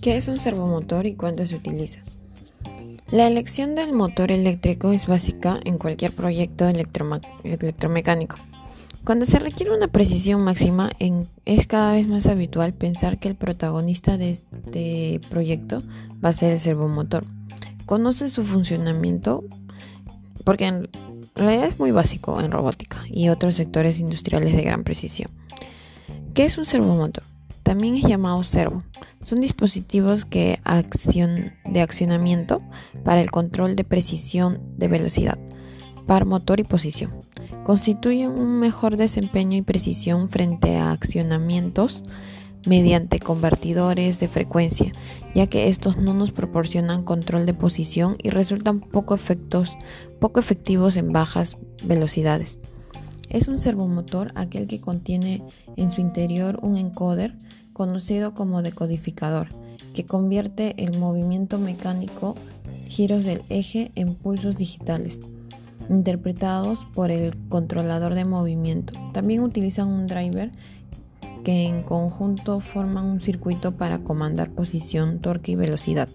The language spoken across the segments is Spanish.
¿Qué es un servomotor y cuándo se utiliza? La elección del motor eléctrico es básica en cualquier proyecto electromecánico. Cuando se requiere una precisión máxima, es cada vez más habitual pensar que el protagonista de este proyecto va a ser el servomotor. Conoce su funcionamiento porque en realidad es muy básico en robótica y otros sectores industriales de gran precisión. ¿Qué es un servomotor? También es llamado servo. Son dispositivos que de accionamiento para el control de precisión de velocidad, par motor y posición constituyen un mejor desempeño y precisión frente a accionamientos mediante convertidores de frecuencia, ya que estos no nos proporcionan control de posición y resultan poco, efectos, poco efectivos en bajas velocidades. Es un servomotor aquel que contiene en su interior un encoder conocido como decodificador, que convierte el movimiento mecánico giros del eje en pulsos digitales interpretados por el controlador de movimiento. También utilizan un driver que en conjunto forman un circuito para comandar posición, torque y velocidad.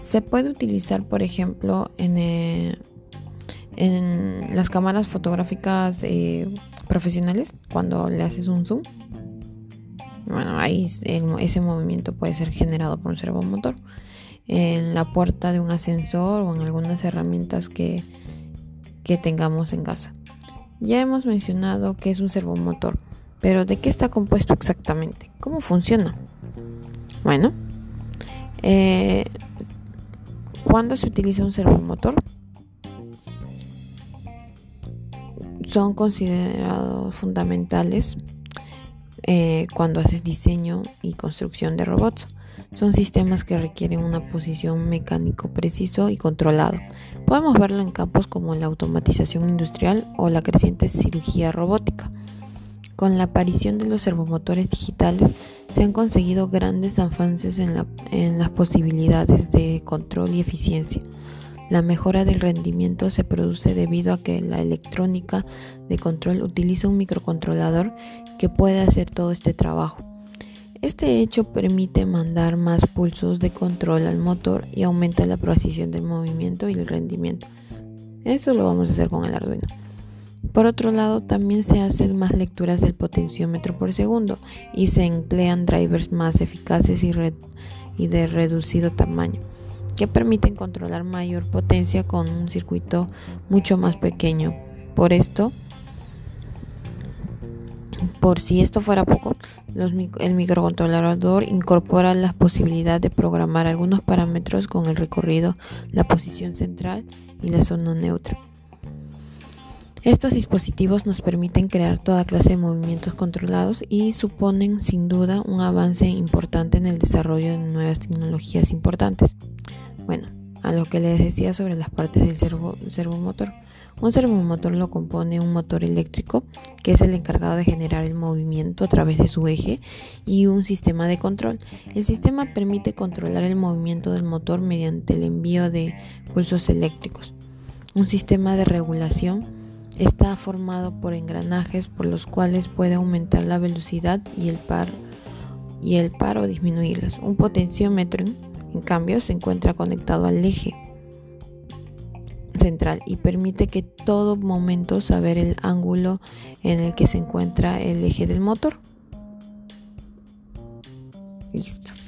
Se puede utilizar, por ejemplo, en, eh, en las cámaras fotográficas eh, profesionales cuando le haces un zoom. Bueno, ahí ese movimiento puede ser generado por un servomotor. En la puerta de un ascensor o en algunas herramientas que que tengamos en casa. Ya hemos mencionado que es un servomotor, pero ¿de qué está compuesto exactamente? ¿Cómo funciona? Bueno, eh, ¿cuándo se utiliza un servomotor? Son considerados fundamentales eh, cuando haces diseño y construcción de robots. Son sistemas que requieren una posición mecánico preciso y controlado. Podemos verlo en campos como la automatización industrial o la creciente cirugía robótica. Con la aparición de los servomotores digitales se han conseguido grandes avances en, en las posibilidades de control y eficiencia. La mejora del rendimiento se produce debido a que la electrónica de control utiliza un microcontrolador que puede hacer todo este trabajo. Este hecho permite mandar más pulsos de control al motor y aumenta la precisión del movimiento y el rendimiento. Eso lo vamos a hacer con el Arduino. Por otro lado, también se hacen más lecturas del potenciómetro por segundo y se emplean drivers más eficaces y, y de reducido tamaño, que permiten controlar mayor potencia con un circuito mucho más pequeño. Por esto, por si esto fuera poco, el microcontrolador incorpora la posibilidad de programar algunos parámetros con el recorrido, la posición central y la zona neutra. Estos dispositivos nos permiten crear toda clase de movimientos controlados y suponen sin duda un avance importante en el desarrollo de nuevas tecnologías importantes. Lo que les decía sobre las partes del servomotor. Un servomotor lo compone un motor eléctrico, que es el encargado de generar el movimiento a través de su eje, y un sistema de control. El sistema permite controlar el movimiento del motor mediante el envío de pulsos eléctricos. Un sistema de regulación está formado por engranajes por los cuales puede aumentar la velocidad y el par y el par o disminuirlas. Un potenciómetro, en cambio, se encuentra conectado al eje central y permite que todo momento saber el ángulo en el que se encuentra el eje del motor. Listo.